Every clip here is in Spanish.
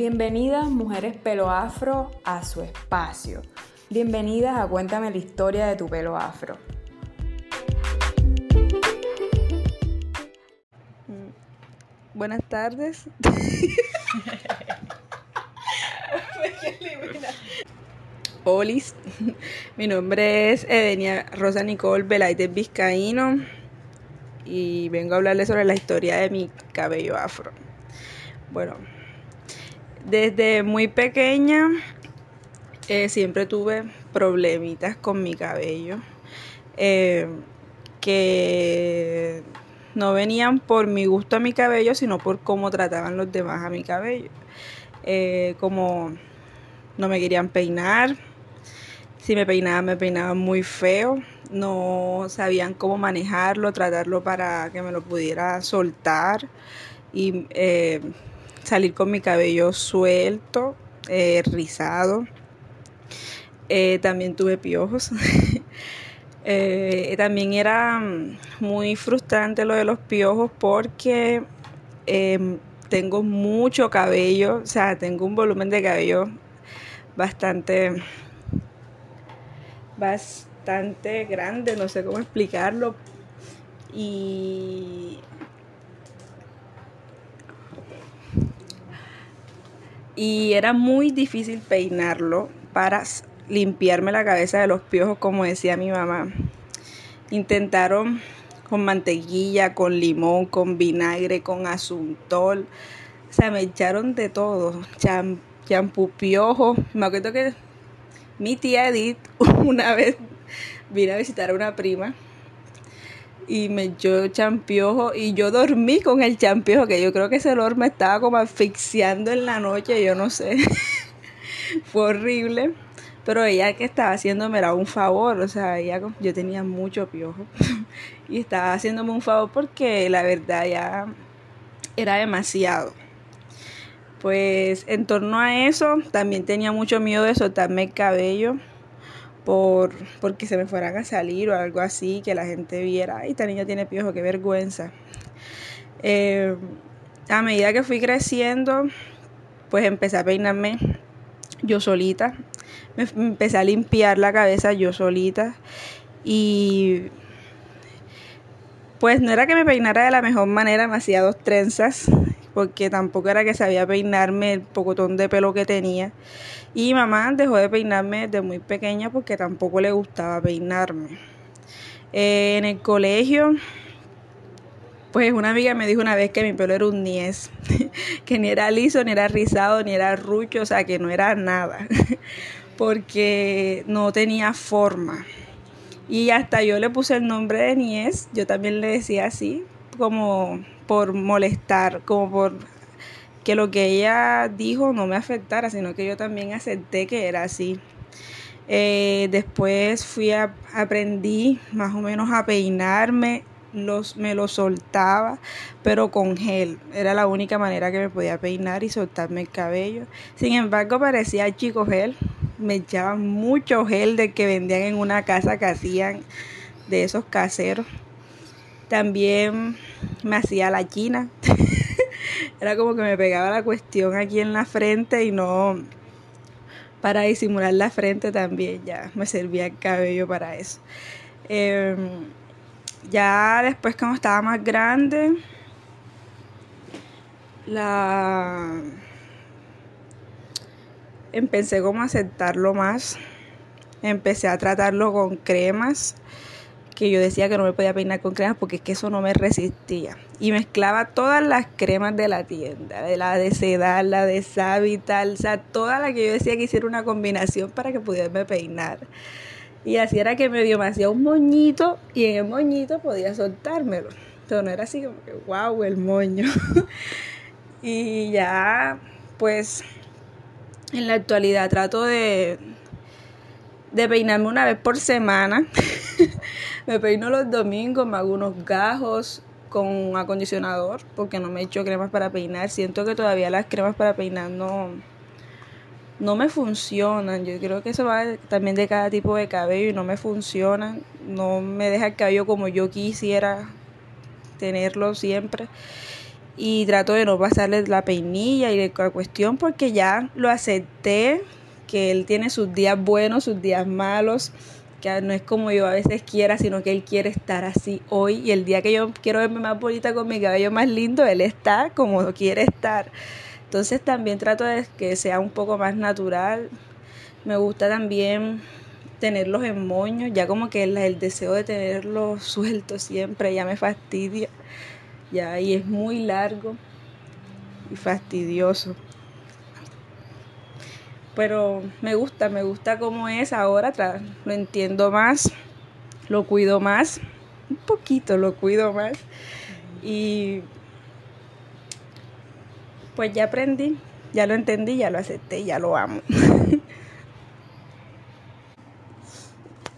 Bienvenidas mujeres pelo afro a su espacio. Bienvenidas a Cuéntame la historia de tu pelo afro. Buenas tardes. Olis, mi nombre es Edenia Rosa Nicole Velázquez Vizcaíno y vengo a hablarles sobre la historia de mi cabello afro. Bueno, desde muy pequeña eh, siempre tuve problemitas con mi cabello eh, que no venían por mi gusto a mi cabello, sino por cómo trataban los demás a mi cabello. Eh, como no me querían peinar, si me peinaban, me peinaban muy feo, no sabían cómo manejarlo, tratarlo para que me lo pudiera soltar y salir con mi cabello suelto, eh, rizado. también tuve piojos. también era muy frustrante lo de los piojos porque em, tengo mucho cabello, o sea, tengo un volumen de cabello bastante, bastante grande, no sé cómo explicarlo. Y y era muy difícil peinarlo para limpiarme la cabeza de los piojos, como decía mi mamá. Intentaron con mantequilla, con limón, con vinagre, con asuntol. O sea, me echaron de todo. Champú piojo. Me acuerdo que mi tía Edith una vez vino a visitar a una prima y me echó champiojo y yo dormí con el champiojo, que yo creo que ese olor me estaba como asfixiando en la noche, yo no sé. Fue horrible. Pero ella que estaba haciéndome era un favor, o sea, ella, yo tenía mucho piojo y estaba haciéndome un favor porque la verdad ya era demasiado. Pues en torno a eso también tenía mucho miedo de soltarme el cabello por porque se me fueran a salir o algo así, que la gente viera, ay, esta niña tiene piojo, qué vergüenza. Eh, a medida que fui creciendo, pues empecé a peinarme yo solita me, empecé a limpiar la cabeza yo solita y pues no era que me peinara de la mejor manera, demasiados trenzas, porque tampoco era que sabía peinarme el pocotón de pelo que tenía. Y mamá dejó de peinarme desde muy pequeña porque tampoco le gustaba peinarme. Eh, en el colegio, pues una amiga me dijo una vez que mi pelo era un niés, que ni era liso, ni era rizado, ni era rucho, o sea, que no era nada porque no tenía forma. Y hasta yo le puse el nombre de Nies, yo también le decía así, como por molestar, como por que lo que ella dijo no me afectara, sino que yo también acepté que era así. Eh, después fui a, aprendí más o menos a peinarme, los, me lo soltaba, pero con gel. Era la única manera que me podía peinar y soltarme el cabello. Sin embargo, parecía chico gel, me echaban mucho gel de que vendían en una casa que hacían de esos caseros. También me hacía la china. Era como que me pegaba la cuestión aquí en la frente y no para disimular la frente también ya me servía el cabello para eso. Em, ya después cuando estaba más grande, la empecé como a aceptarlo más. Empecé a tratarlo con cremas, que yo decía que no me podía peinar con cremas porque es que eso no me resistía. Y mezclaba todas las cremas de la tienda, de la de Sedal, la de Savital, o sea, toda la que yo decía que hiciera una combinación para que pudiera peinar. Y así era que me dio, me hacía un moñito y en el moñito podía soltármelo. Entonces no era así como que, wow, el moño. y ya, pues en la actualidad trato de, de peinarme una vez por semana. me peino los domingos, me hago unos gajos con acondicionador porque no me echo cremas para peinar. Siento que todavía las cremas para peinar no, no me funcionan. Yo creo que eso va también de cada tipo de cabello y no me funcionan. No me deja el cabello como yo quisiera tenerlo siempre. y trato de no pasarle la peinilla y la cuestión porque ya lo acepté, que él tiene sus días buenos, sus días malos, que no es como yo a veces quiera, sino que él quiere estar así hoy y el día que yo quiero verme más bonita con mi cabello más lindo, él está como quiere estar. Entonces también trato de que sea un poco más natural. Me gusta también tenerlos en moños, ya como que el, el deseo de tenerlos sueltos siempre ya me fastidia. Ya, y es muy largo y fastidioso. Pero me gusta, me gusta cómo es ahora, lo entiendo más, lo cuido más, un poquito lo cuido más. Y pues ya aprendí, ya lo entendí, ya lo acepté, ya lo amo.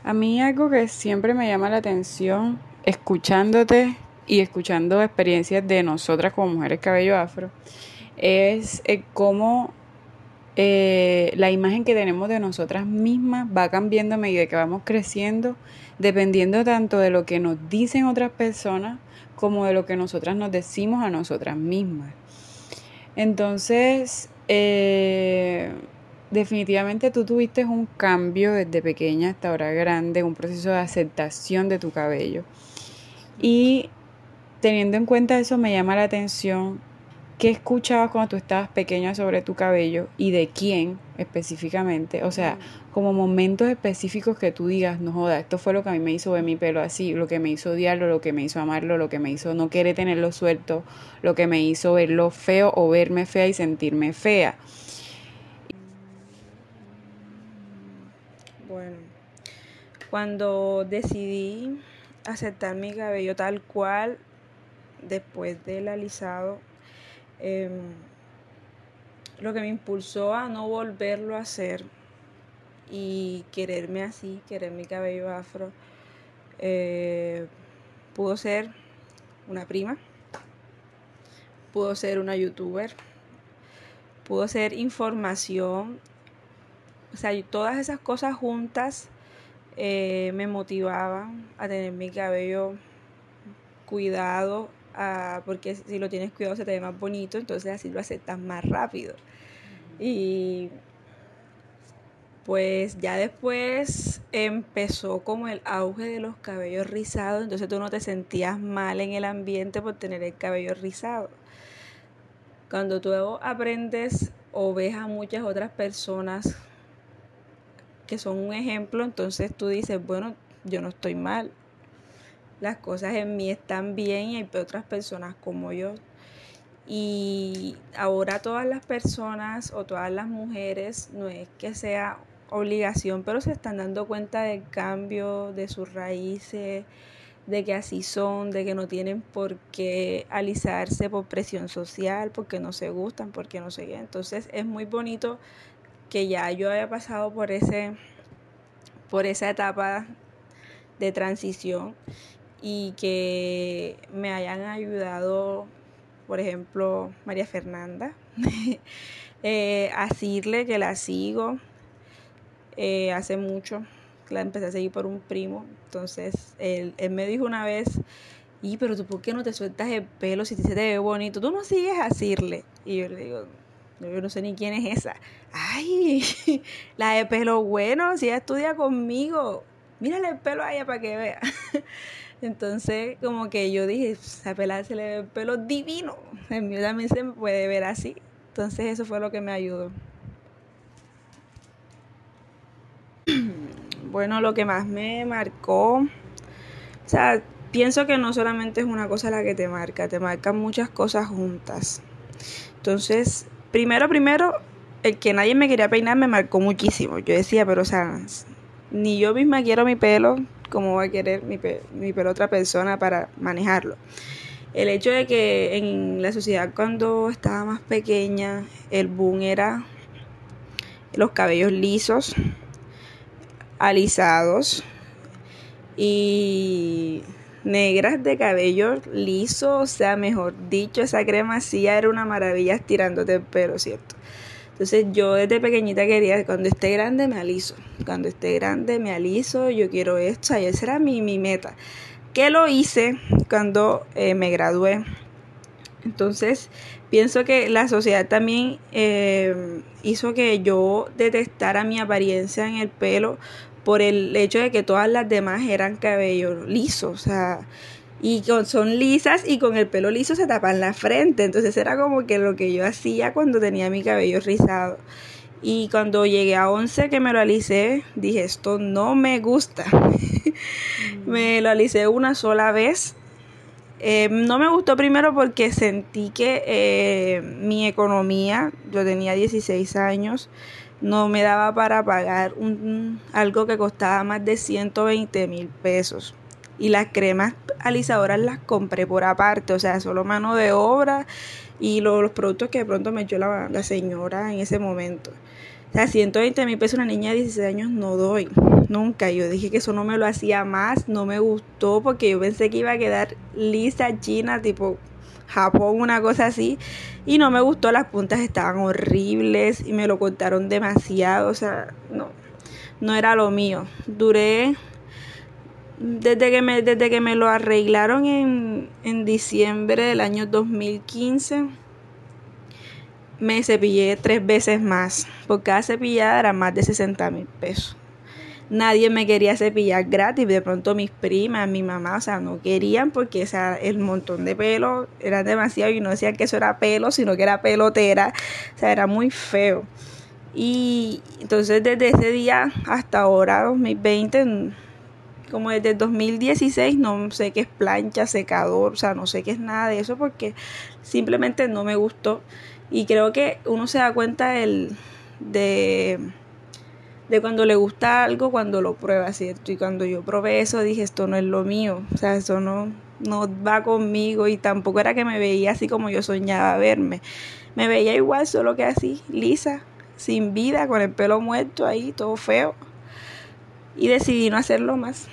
A mí algo que siempre me llama la atención, escuchándote y escuchando experiencias de nosotras como mujeres cabello afro, es eh, cómo eh, la imagen que tenemos de nosotras mismas va cambiando a medida que vamos creciendo, dependiendo tanto de lo que nos dicen otras personas como de lo que nosotras nos decimos a nosotras mismas. Entonces, eh, definitivamente tú tuviste un cambio desde pequeña hasta ahora grande, un proceso de aceptación de tu cabello. Y teniendo en cuenta eso me llama la atención qué escuchabas cuando tú estabas pequeña sobre tu cabello y de quién específicamente. O sea, como momentos específicos que tú digas, no joda, esto fue lo que a mí me hizo ver mi pelo así, lo que me hizo odiarlo, lo que me hizo amarlo, lo que me hizo no querer tenerlo suelto, lo que me hizo verlo feo o verme fea y sentirme fea. Cuando decidí aceptar mi cabello tal cual, después del alisado, em, lo que me impulsó a no volverlo a hacer y quererme así, querer mi cabello afro, eh, pudo ser una prima, pudo ser una youtuber, pudo ser información, o sea, todas esas cosas juntas eh, me motivaban a tener mi cabello cuidado, porque si lo tienes cuidado se te ve más bonito, entonces así lo aceptas más rápido. Y pues ya después empezó como el auge de los cabellos rizados, entonces tú no te sentías mal en el ambiente por tener el cabello rizado. Cuando tú aprendes o ves a muchas otras personas que son un ejemplo, entonces tú dices, bueno, yo no estoy mal. Las cosas en mí están bien y hay otras personas como yo. Y ahora todas las personas o todas las mujeres, no es que sea obligación, pero se están dando cuenta del cambio de sus raíces, de que así son, de que no tienen por qué alisarse por presión social, porque no se gustan, porque no sé qué. Entonces es muy bonito que ya yo haya pasado por ese por esa etapa de transición y que me hayan ayudado, por ejemplo, María Fernanda, eh, a decirle que la sigo eh, hace mucho, la empecé a seguir por un primo, entonces él, él me dijo una vez, y pero tú por qué no te sueltas el pelo si se te ve bonito, tú no sigues a decirle, y yo le digo, yo no sé ni quién es esa. Ay, la de pelo bueno, si ella estudia conmigo. Mírale el pelo a ella para que vea. Entonces, como que yo dije, a pelada se le ve el pelo divino. El mío también se puede ver así. Entonces, eso fue lo que me ayudó. Bueno, lo que más me marcó, o sea, pienso que no solamente es una cosa la que te marca, te marcan muchas cosas juntas. Entonces, Primero, primero, el que nadie me quería peinar me marcó muchísimo. Yo decía, pero o sea, ni yo misma quiero mi pelo, como va a querer mi, mi pelo otra persona para manejarlo? El hecho de que en la sociedad cuando estaba más pequeña, el boom era los cabellos lisos, alisados y negras de cabello liso, o sea, mejor dicho, esa crema sí era una maravilla estirándote el pelo, ¿cierto? Entonces yo desde pequeñita quería, cuando esté grande me aliso, cuando esté grande me aliso, yo quiero esto, y esa era mi, mi meta. ¿Qué lo hice cuando eh, me gradué? Entonces, pienso que la sociedad también eh, hizo que yo detestara mi apariencia en el pelo por el hecho de que todas las demás eran cabello liso, o sea, y son lisas y con el pelo liso se tapan la frente, entonces era como que lo que yo hacía cuando tenía mi cabello rizado. Y cuando llegué a 11 que me lo alicé, dije, esto no me gusta. me lo alicé una sola vez. Eh, no me gustó primero porque sentí que eh, mi economía, yo tenía 16 años, no me daba para pagar un, algo que costaba más de 120 mil pesos. Y las cremas alisadoras las compré por aparte, o sea, solo mano de obra y los, productos que de pronto me echó la, la señora en ese momento. O sea, 120 mil pesos una niña de 16 años no doy, nunca. Yo dije que eso no me lo hacía más, no me gustó porque yo pensé que iba a quedar lisa, china, tipo Japón, una cosa así. Y no me gustó, las puntas estaban horribles y me lo cortaron demasiado, o sea, no, no era lo mío. Duré, desde que me, desde que me lo arreglaron en, en diciembre del año 2015 me cepillé tres veces más. Por cada cepillada era más de 60 mil pesos. Nadie me quería cepillar gratis. De pronto mis primas, mi mamá, o sea, no querían porque o sea, el montón de pelo era demasiado y no decían que eso era pelo, sino que era pelotera. O sea, era muy feo. Y entonces desde ese día hasta ahora, 2020, como desde 2016, no sé qué es plancha, secador, o sea, no sé qué es nada de eso porque simplemente no me gustó. Y creo que uno se da cuenta el, de, de cuando le gusta algo, cuando lo prueba, ¿cierto? Y cuando yo probé eso, dije, esto no es lo mío, o sea, eso no, no va conmigo y tampoco era que me veía así como yo soñaba verme. Me veía igual, solo que así, lisa, sin vida, con el pelo muerto ahí, todo feo. Y decidí no hacerlo más.